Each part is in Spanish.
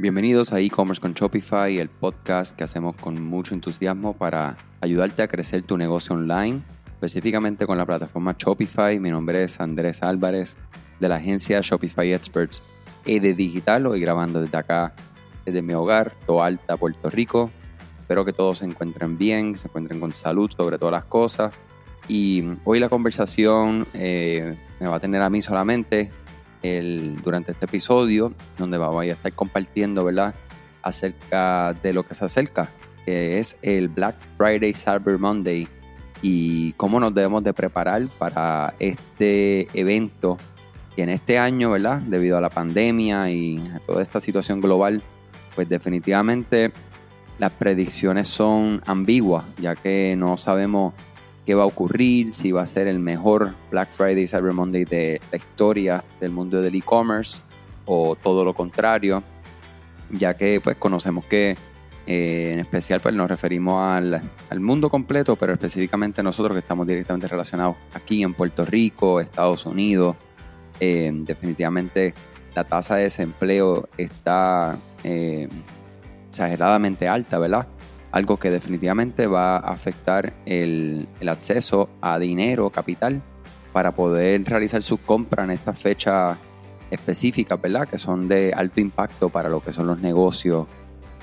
Bienvenidos a e-commerce con Shopify, el podcast que hacemos con mucho entusiasmo para ayudarte a crecer tu negocio online, específicamente con la plataforma Shopify. Mi nombre es Andrés Álvarez de la agencia Shopify Experts e de Digital, hoy grabando desde acá, desde mi hogar, Toalta, Puerto Rico. Espero que todos se encuentren bien, se encuentren con salud sobre todas las cosas. Y hoy la conversación eh, me va a tener a mí solamente durante este episodio, donde voy a estar compartiendo, ¿verdad? Acerca de lo que se acerca, que es el Black Friday Cyber Monday y cómo nos debemos de preparar para este evento que en este año, ¿verdad? Debido a la pandemia y a toda esta situación global, pues definitivamente las predicciones son ambiguas, ya que no sabemos qué va a ocurrir, si va a ser el mejor Black Friday, Cyber Monday de la historia del mundo del e-commerce o todo lo contrario, ya que pues conocemos que eh, en especial pues nos referimos al, mundo completo, pero específicamente nosotros que estamos directamente relacionados aquí en Puerto Rico, Estados Unidos, eh, definitivamente la tasa de desempleo está eh, exageradamente alta, ¿verdad? Algo que definitivamente va a afectar el, acceso a dinero, capital, para poder realizar sus compras en esta fecha específica, ¿verdad? Que son de alto impacto para lo que son los negocios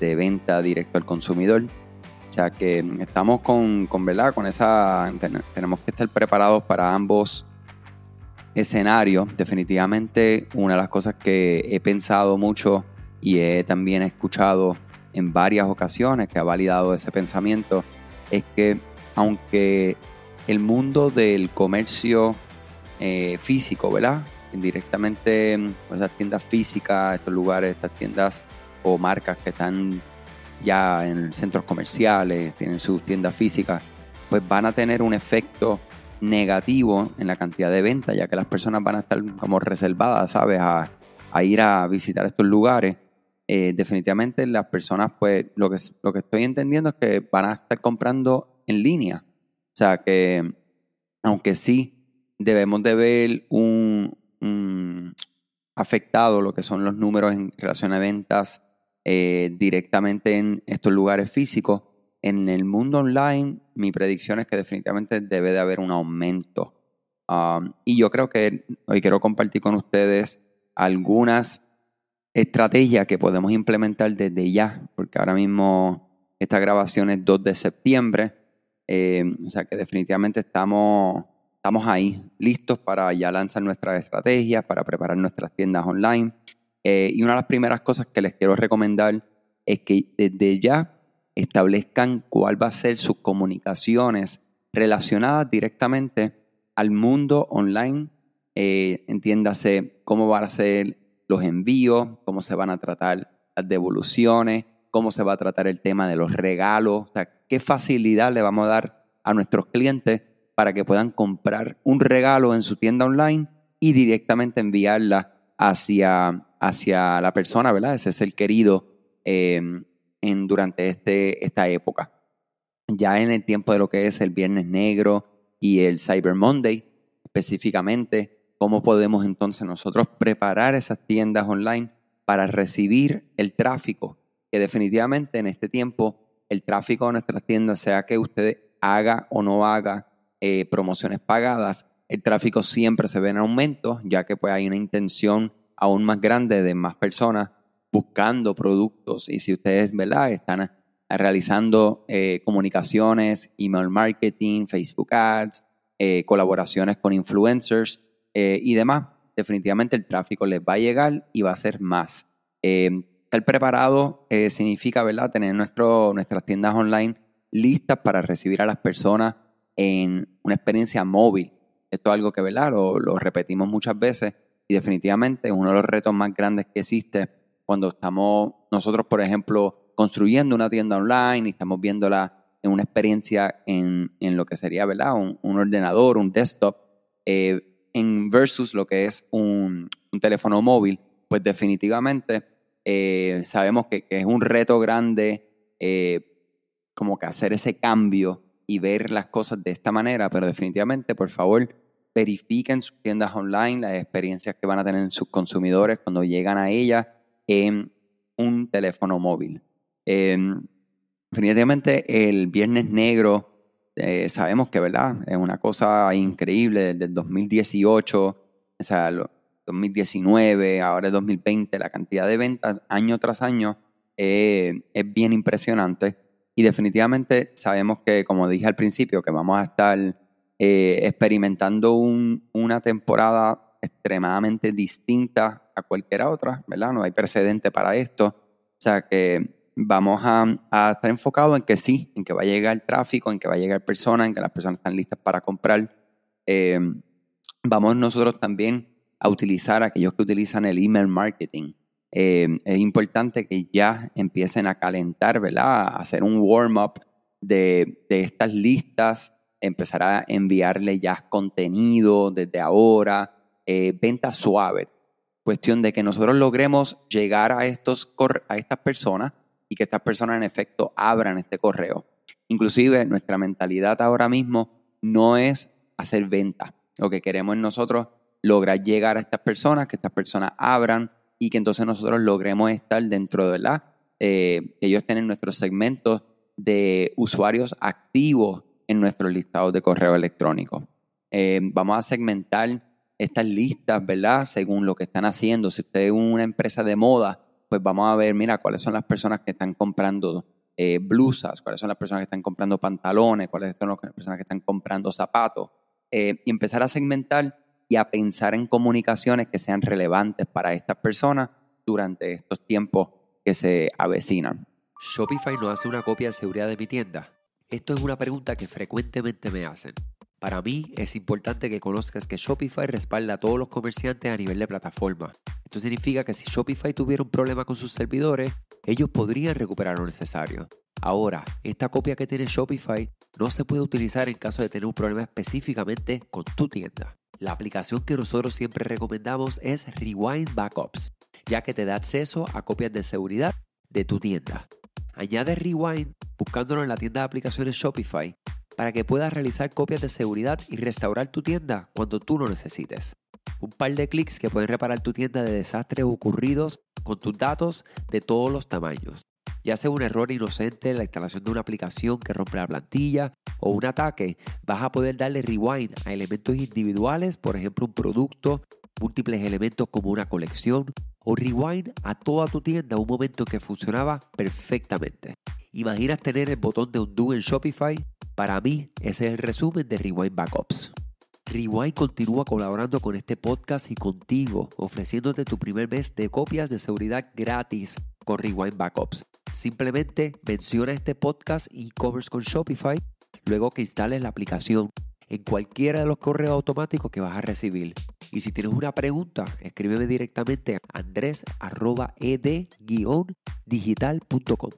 de venta directo al consumidor. O sea que estamos con, con ¿verdad? Con esa, tenemos que estar preparados para ambos escenarios. Definitivamente una de las cosas que he pensado mucho y he también escuchado en varias ocasiones que ha validado ese pensamiento es que aunque el mundo del comercio eh, físico, ¿verdad? Indirectamente, pues, esas tiendas físicas, estos lugares, estas tiendas o marcas que están ya en centros comerciales, tienen sus tiendas físicas, pues van a tener un efecto negativo en la cantidad de ventas, ya que las personas van a estar como reservadas, ¿sabes? A ir a visitar estos lugares eh, definitivamente las personas, pues lo que, lo que estoy entendiendo es que van a estar comprando en línea. O sea que, aunque sí debemos de ver un, afectado lo que son los números en relación a ventas eh, directamente en estos lugares físicos, en el mundo online mi predicción es que definitivamente debe de haber un aumento. Um, y yo creo que hoy quiero compartir con ustedes algunas estrategia que podemos implementar desde ya, porque ahora mismo esta grabación es 2 de septiembre, eh, o sea que definitivamente estamos, estamos ahí, listos para ya lanzar nuestras estrategias, para preparar nuestras tiendas online. Eh, y una de las primeras cosas que les quiero recomendar es que desde ya establezcan cuál va a ser sus comunicaciones relacionadas directamente al mundo online. Eh, entiéndase cómo va a ser los envíos, cómo se van a tratar las devoluciones, cómo se va a tratar el tema de los regalos, qué facilidad le vamos a dar a nuestros clientes para que puedan comprar un regalo en su tienda online y directamente enviarla hacia, hacia la persona, ¿verdad? Ese es el querido em, en, durante este, esta época. Ya en el tiempo de lo que es el Viernes Negro y el Cyber Monday, específicamente, ¿Cómo podemos entonces nosotros preparar esas tiendas online para recibir el tráfico? Que definitivamente en este tiempo el tráfico de nuestras tiendas, sea que usted haga o no haga eh, promociones pagadas, el tráfico siempre se ve en aumento, ya que pues hay una intención aún más grande de más personas buscando productos. Y si ustedes, ¿verdad?, están realizando eh, comunicaciones, email marketing, Facebook Ads, eh, colaboraciones con influencers, eh, y demás, definitivamente el tráfico les va a llegar y va a ser más. Eh, estar preparado eh, significa, ¿verdad?, tener nuestras tiendas online listas para recibir a las personas en una experiencia móvil. Esto es algo que, ¿verdad?, lo, lo repetimos muchas veces y definitivamente es uno de los retos más grandes que existe cuando estamos nosotros, por ejemplo, construyendo una tienda online y estamos viéndola en una experiencia en, en lo que sería, ¿verdad? Un, un ordenador, un desktop. En versus lo que es un, teléfono móvil, pues definitivamente eh, sabemos que, es un reto grande eh, como que hacer ese cambio y ver las cosas de esta manera, pero definitivamente, por favor, verifiquen sus tiendas online, las experiencias que van a tener sus consumidores cuando llegan a ellas. un un teléfono móvil. Em, definitivamente el Viernes Negro, eh, sabemos que, ¿verdad? Es una cosa increíble desde el 2018, o sea, 2019, ahora es 2020, la cantidad de ventas año tras año eh, es bien impresionante. Y definitivamente sabemos que, como dije al principio, que vamos a estar eh, experimentando una temporada extremadamente distinta a cualquier otra, ¿verdad? No hay precedente para esto. O sea que vamos a, estar enfocados en que sí, en que va a llegar tráfico, en que va a llegar personas, en que las personas están listas para comprar. Eh, vamos nosotros también a utilizar aquellos que utilizan el email marketing. Eh, es importante que ya empiecen a calentar, ¿verdad? A hacer un warm-up de, estas listas, empezar a enviarle ya contenido desde ahora, eh, venta suave. Cuestión de que nosotros logremos llegar a, estos, a estas personas y que estas personas en efecto abran este correo. Inclusive nuestra mentalidad ahora mismo no es hacer venta. Lo que queremos nosotros lograr llegar a estas personas, que estas personas abran y que entonces nosotros logremos estar dentro de la, eh, ellos tienen nuestros segmentos de usuarios activos en nuestros listados de correo electrónico. Eh, vamos a segmentar estas listas, ¿verdad? Según lo que están haciendo. Si usted es una empresa de moda, pues vamos a ver, mira, cuáles son las personas que están comprando eh, blusas, cuáles son las personas que están comprando pantalones, cuáles son las personas que están comprando zapatos, eh, y empezar a segmentar y a pensar en comunicaciones que sean relevantes para estas personas durante estos tiempos que se avecinan. ¿Shopify no hace una copia de seguridad de mi tienda? Esto es una pregunta que frecuentemente me hacen. Para mí es importante que conozcas que Shopify respalda a todos los comerciantes a nivel de plataforma. Esto significa que si Shopify tuviera un problema con sus servidores, ellos podrían recuperar lo necesario. Ahora, esta copia que tiene Shopify no se puede utilizar en caso de tener un problema específicamente con tu tienda. La aplicación que nosotros siempre recomendamos es Rewind Backups, ya que te da acceso a copias de seguridad de tu tienda. Añade Rewind buscándolo en la tienda de aplicaciones Shopify para que puedas realizar copias de seguridad y restaurar tu tienda cuando tú lo necesites. Un par de clics que pueden reparar tu tienda de desastres ocurridos con tus datos de todos los tamaños. Ya sea un error inocente en la instalación de una aplicación que rompe la plantilla o un ataque, vas a poder darle rewind a elementos individuales, por ejemplo un producto, múltiples elementos como una colección, o rewind a toda tu tienda un momento que funcionaba perfectamente. ¿Imaginas tener el botón de undo en Shopify? Para mí, ese es el resumen de Rewind Backups. Rewind continúa colaborando con este podcast y contigo, ofreciéndote tu primer mes de copias de seguridad gratis con Rewind Backups. Simplemente menciona este podcast e-commerce con Shopify luego que instales la aplicación en cualquiera de los correos automáticos que vas a recibir. Y si tienes una pregunta, escríbeme directamente a andres.ed-digital.com.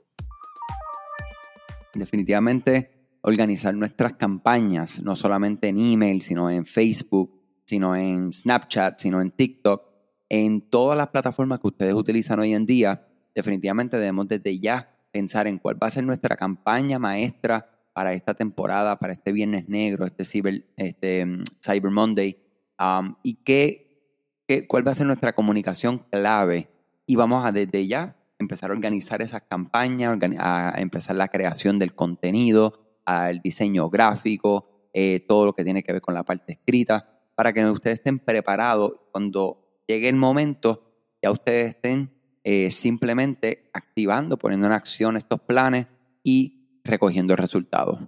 Definitivamente organizar nuestras campañas, no solamente en email, sino en Facebook, sino en Snapchat, sino en TikTok, en todas las plataformas que ustedes utilizan hoy en día, definitivamente debemos desde ya pensar en cuál va a ser nuestra campaña maestra para esta temporada, para este Viernes Negro, este Cyber, este, Cyber Monday, um, y qué, qué, cuál va a ser nuestra comunicación clave. Y vamos a desde ya empezar a organizar esas campañas, a empezar la creación del contenido, al diseño gráfico, eh, todo lo que tiene que ver con la parte escrita, para que ustedes estén preparados cuando llegue el momento, ya ustedes estén eh, simplemente activando, poniendo en acción estos planes y recogiendo resultados.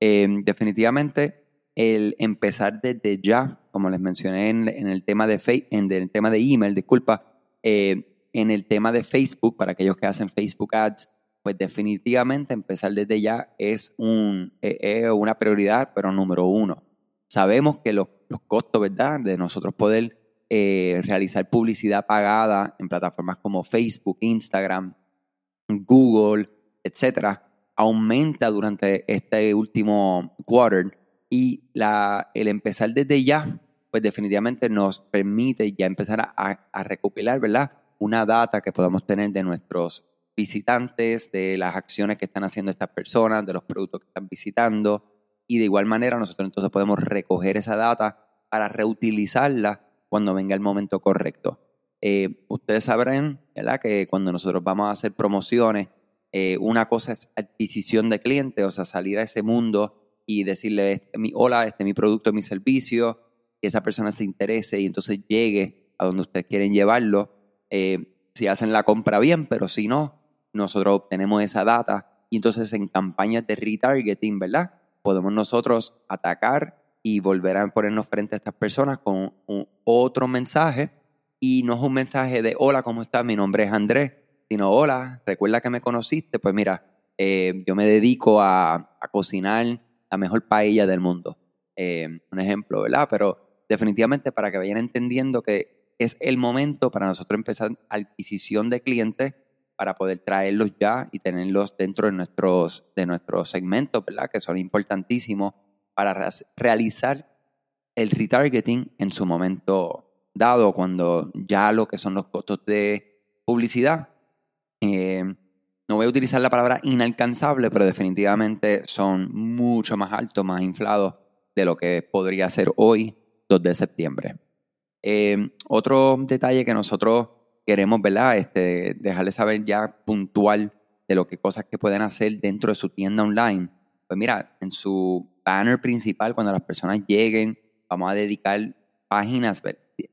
Em, definitivamente, el empezar desde ya, como les mencioné en, el tema de en el tema de email, disculpa, eh, en el tema de Facebook, para aquellos que hacen Facebook Ads, pues definitivamente empezar desde ya es, un, e, una prioridad, pero número uno. Sabemos que los, costos, ¿verdad?, de nosotros poder eh, realizar publicidad pagada en plataformas como Facebook, Instagram, Google, etcétera, aumenta durante este último quarter y la, el empezar desde ya, pues definitivamente nos permite ya empezar a, a recopilar, ¿verdad? Una data que podamos tener de nuestros visitantes, de las acciones que están haciendo estas personas, de los productos que están visitando. Y de igual manera nosotros entonces podemos recoger esa data para reutilizarla cuando venga el momento correcto. Eh, ustedes sabrán ¿verdad? que cuando nosotros vamos a hacer promociones, eh, una cosa es adquisición de clientes, o sea, salir a ese mundo y decirle, este, hola, este es mi producto, mi servicio, que esa persona se interese y entonces llegue a donde ustedes quieren llevarlo. Eh, si hacen la compra bien, pero si no, nosotros obtenemos esa data y entonces en campañas de retargeting, ¿verdad? Podemos nosotros atacar y volver a ponernos frente a estas personas con otro mensaje y no es un mensaje de hola, ¿cómo estás? Mi nombre es Andrés, sino hola, recuerda que me conociste, pues mira, eh, yo me dedico a, cocinar la mejor paella del mundo. Eh, un ejemplo, ¿verdad? Pero definitivamente para que vayan entendiendo que es el momento para nosotros empezar adquisición de clientes para poder traerlos ya y tenerlos dentro de nuestros, de nuestros segmentos, ¿verdad? Que son importantísimos para realizar el retargeting en su momento dado cuando ya lo que son los costos de publicidad, eh, no voy a utilizar la palabra inalcanzable, pero definitivamente son mucho más altos, más inflados de lo que podría ser hoy, 2 de septiembre. Eh, otro detalle que nosotros queremos, ¿verdad? Este, dejarles saber ya puntual de lo que cosas que pueden hacer dentro de su tienda online. Pues mira, en su banner principal, cuando las personas lleguen, vamos a dedicar páginas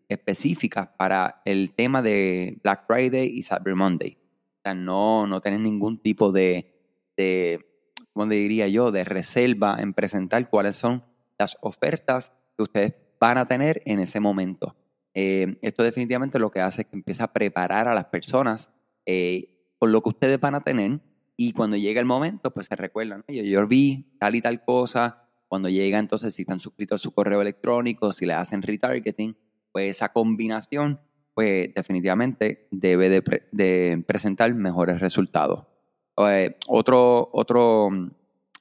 específicas para el tema de Black Friday y Cyber Monday. O sea, no, no tener ningún tipo de, de, ¿cómo diría yo?, de reserva en presentar cuáles son las ofertas que ustedes van a tener en ese momento. Eh, esto definitivamente lo que hace es que empieza a preparar a las personas eh, por lo que ustedes van a tener y cuando llega el momento, pues se recuerdan, yo, yo vi tal y tal cosa, cuando llega entonces si están suscritos a su correo electrónico, si le hacen retargeting, pues esa combinación, pues definitivamente debe de, presentar mejores resultados. Eh, otro, otro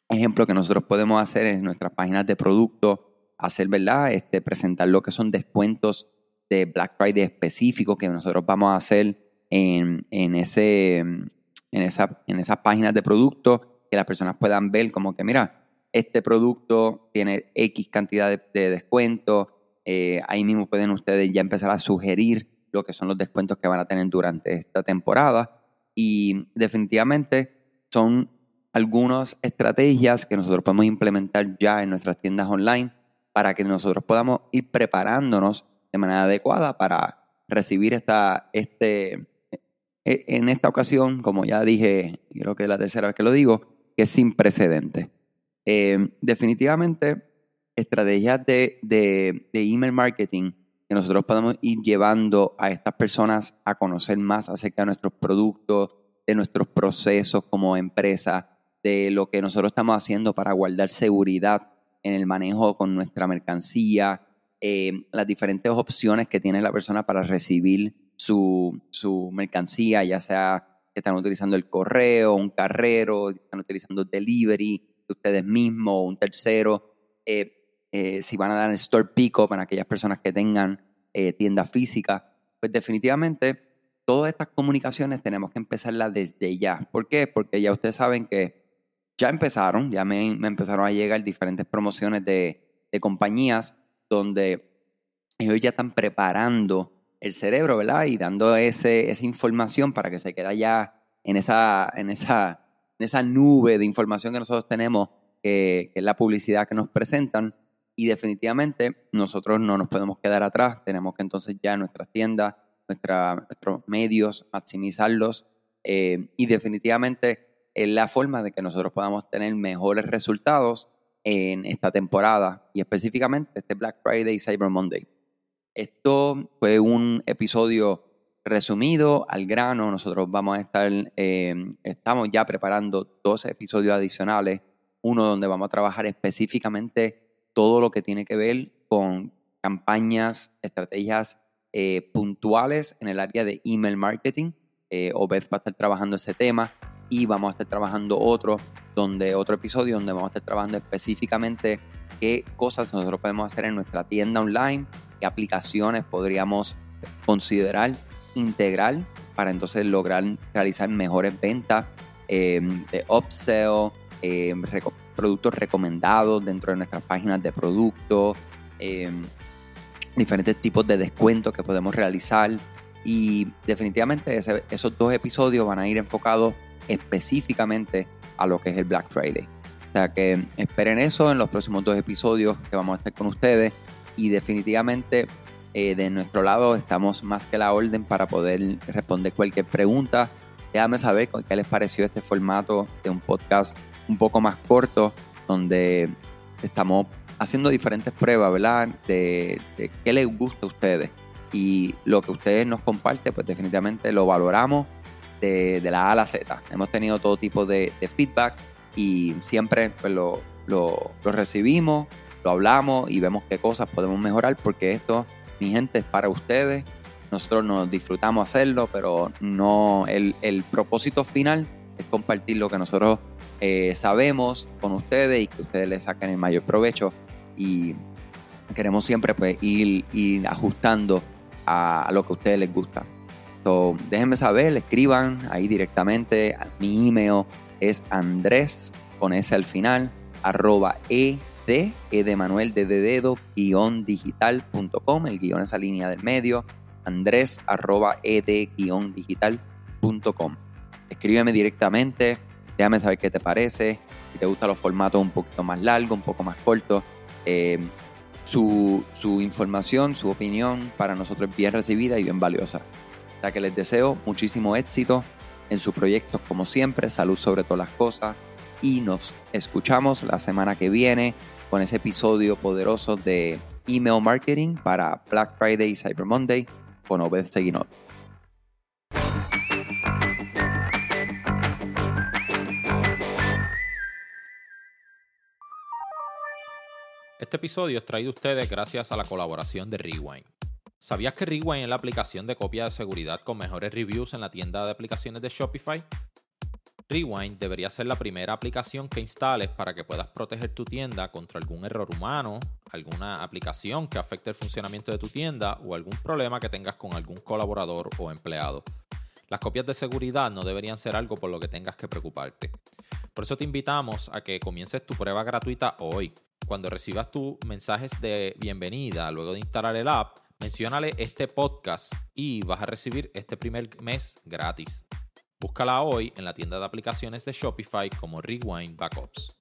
ejemplo que nosotros podemos hacer es nuestras páginas de producto, hacer, ¿verdad? Este, presentar lo que son descuentos de Black Friday específicos que nosotros vamos a hacer en, ese, en, esa, en esas páginas de producto, que las personas puedan ver como que, mira, este producto tiene X cantidad de, de descuento, eh, ahí mismo pueden ustedes ya empezar a sugerir lo que son los descuentos que van a tener durante esta temporada. Y definitivamente son algunas estrategias que nosotros podemos implementar ya en nuestras tiendas online para que nosotros podamos ir preparándonos de manera adecuada para recibir esta, este, e, en esta ocasión, como ya dije, creo que es la tercera vez que lo digo, que es sin precedente. Eh, definitivamente estrategias de, de, email marketing que nosotros podemos ir llevando a estas personas a conocer más acerca de nuestros productos, de nuestros procesos como empresa, de lo que nosotros estamos haciendo para guardar seguridad en el manejo con nuestra mercancía, eh, las diferentes opciones que tiene la persona para recibir su, su mercancía, ya sea que están utilizando el correo, un carrero, están utilizando delivery de ustedes mismos un tercero. Eh, eh, si van a dar el store pico para aquellas personas que tengan eh, tienda física, pues definitivamente todas estas comunicaciones tenemos que empezarlas desde ya. ¿Por qué? Porque ya ustedes saben que ya empezaron, ya me, empezaron a llegar diferentes promociones de, compañías donde ellos ya están preparando el cerebro, ¿verdad? Y dando ese, esa información para que se quede ya en esa, en esa, en esa nube de información que nosotros tenemos, que es la publicidad que nos presentan, y definitivamente nosotros no nos podemos quedar atrás, tenemos que entonces ya nuestras tiendas, nuestros medios, maximizarlos. Eh, y definitivamente es la forma de que nosotros podamos tener mejores resultados en esta temporada y específicamente este Black Friday y Cyber Monday. Esto fue un episodio resumido al grano. Nosotros vamos a estar, eh, estamos ya preparando dos episodios adicionales, uno donde vamos a trabajar específicamente todo lo que tiene que ver con campañas, estrategias eh, puntuales en el área de email marketing. Eh, Obed va a estar trabajando ese tema y vamos a estar trabajando otro, donde otro episodio donde vamos a estar trabajando específicamente qué cosas nosotros podemos hacer en nuestra tienda online, qué aplicaciones podríamos considerar integral para entonces lograr realizar mejores ventas eh, de upsell, eh, productos recomendados dentro de nuestras páginas de productos, em, diferentes tipos de descuentos que podemos realizar. Y definitivamente esos dos episodios van a ir enfocados específicamente a lo que es el Black Friday. O sea que esperen eso en los próximos dos episodios que vamos a estar con ustedes. Y definitivamente eh, de nuestro lado estamos más que la orden para poder responder cualquier pregunta. Déjame saber qué les pareció este formato de un podcast un poco más corto, donde estamos haciendo diferentes pruebas, ¿verdad? De, qué les gusta a ustedes. Y lo que ustedes nos comparten, pues definitivamente lo valoramos de, la A a la Z. Hemos tenido todo tipo de, feedback y siempre pues, lo, lo, recibimos, lo hablamos y vemos qué cosas podemos mejorar porque esto, mi gente, es para ustedes. Nosotros nos disfrutamos hacerlo, pero no el, el propósito final es compartir lo que nosotros eh, sabemos con ustedes y que ustedes le saquen el mayor provecho y queremos siempre pues ir, ir ajustando a, lo que a ustedes les gusta. So, déjenme saber, escriban ahí directamente. Mi email es Andrés con ese al final, arroba e de, e de Manuel de, dedo, guion el guion esa línea del medio, Andrés arroba e de guion digital.com. Escríbeme directamente, déjame saber qué te parece, si te gustan los formatos un poquito más largos, un poco más cortos. Eh, su, su, información, su opinión para nosotros es bien recibida y bien valiosa. Sea que les deseo muchísimo éxito en sus proyectos como siempre, salud sobre todas las cosas y nos escuchamos la semana que viene con ese episodio poderoso de email marketing para Black Friday y Cyber Monday con Obed Seguinot. Este episodio es traído a ustedes gracias a la colaboración de Rewind. ¿Sabías que Rewind es la aplicación de copia de seguridad con mejores reviews en la tienda de aplicaciones de Shopify? Rewind debería ser la primera aplicación que instales para que puedas proteger tu tienda contra algún error humano, alguna aplicación que afecte el funcionamiento de tu tienda o algún problema que tengas con algún colaborador o empleado. Las copias de seguridad no deberían ser algo por lo que tengas que preocuparte. Por eso te invitamos a que comiences tu prueba gratuita hoy cuando recibas tus mensajes de bienvenida luego de instalar el app, menciónale este podcast y vas a recibir este primer mes gratis. Búscala hoy en la tienda de aplicaciones de Shopify como Rewind Backups.